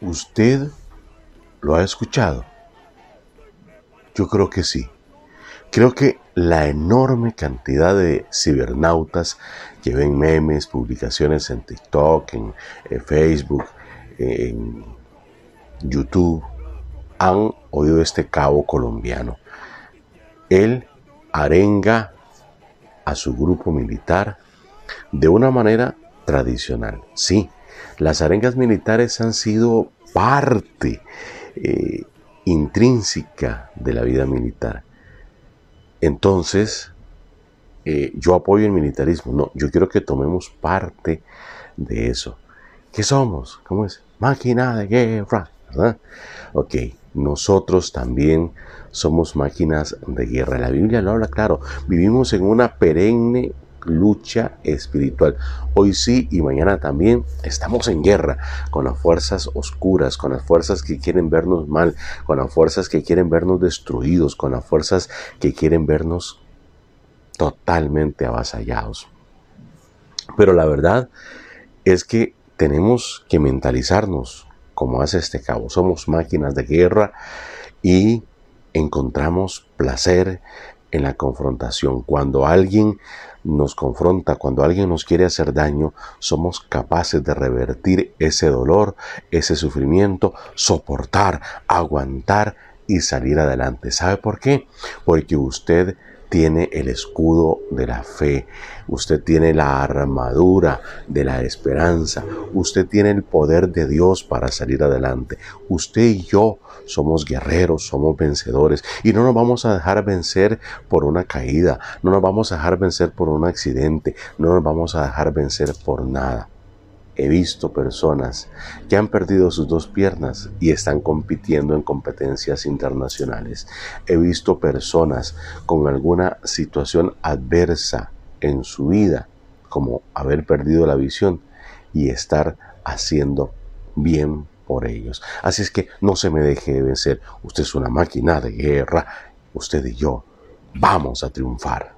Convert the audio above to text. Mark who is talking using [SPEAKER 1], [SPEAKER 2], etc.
[SPEAKER 1] ¿Usted lo ha escuchado? Yo creo que sí. Creo que la enorme cantidad de cibernautas que ven memes, publicaciones en TikTok, en, Facebook, en YouTube, han oído este cabo colombiano. Él arenga a su grupo militar de una manera tradicional. Sí, las arengas militares han sido parte eh, intrínseca de la vida militar. Entonces, eh, yo apoyo el militarismo. No, yo quiero que tomemos parte de eso. ¿Qué somos? ¿Cómo es? Máquina de guerra, ¿verdad? Ok, nosotros también somos máquinas de guerra. La Biblia lo habla claro. Vivimos en una perenne lucha espiritual. Hoy sí y mañana también estamos en guerra con las fuerzas oscuras, con las fuerzas que quieren vernos mal, con las fuerzas que quieren vernos destruidos, con las fuerzas que quieren vernos totalmente avasallados. Pero la verdad es que tenemos que mentalizarnos como hace este cabo. Somos máquinas de guerra y encontramos placer en la confrontación. Cuando alguien nos confronta, cuando alguien nos quiere hacer daño, somos capaces de revertir ese dolor, ese sufrimiento, soportar, aguantar y salir adelante. ¿Sabe por qué? Porque usted tiene el escudo de la fe, usted tiene la armadura de la esperanza, usted tiene el poder de Dios para salir adelante. Usted y yo somos guerreros, somos vencedores y no nos vamos a dejar vencer por una caída, no nos vamos a dejar vencer por un accidente, no nos vamos a dejar vencer por nada. He visto personas que han perdido sus dos piernas y están compitiendo en competencias internacionales. He visto personas con alguna situación adversa en su vida, como haber perdido la visión y estar haciendo bien por ellos. Así es que no se me deje de vencer. Usted es una máquina de guerra. Usted y yo vamos a triunfar.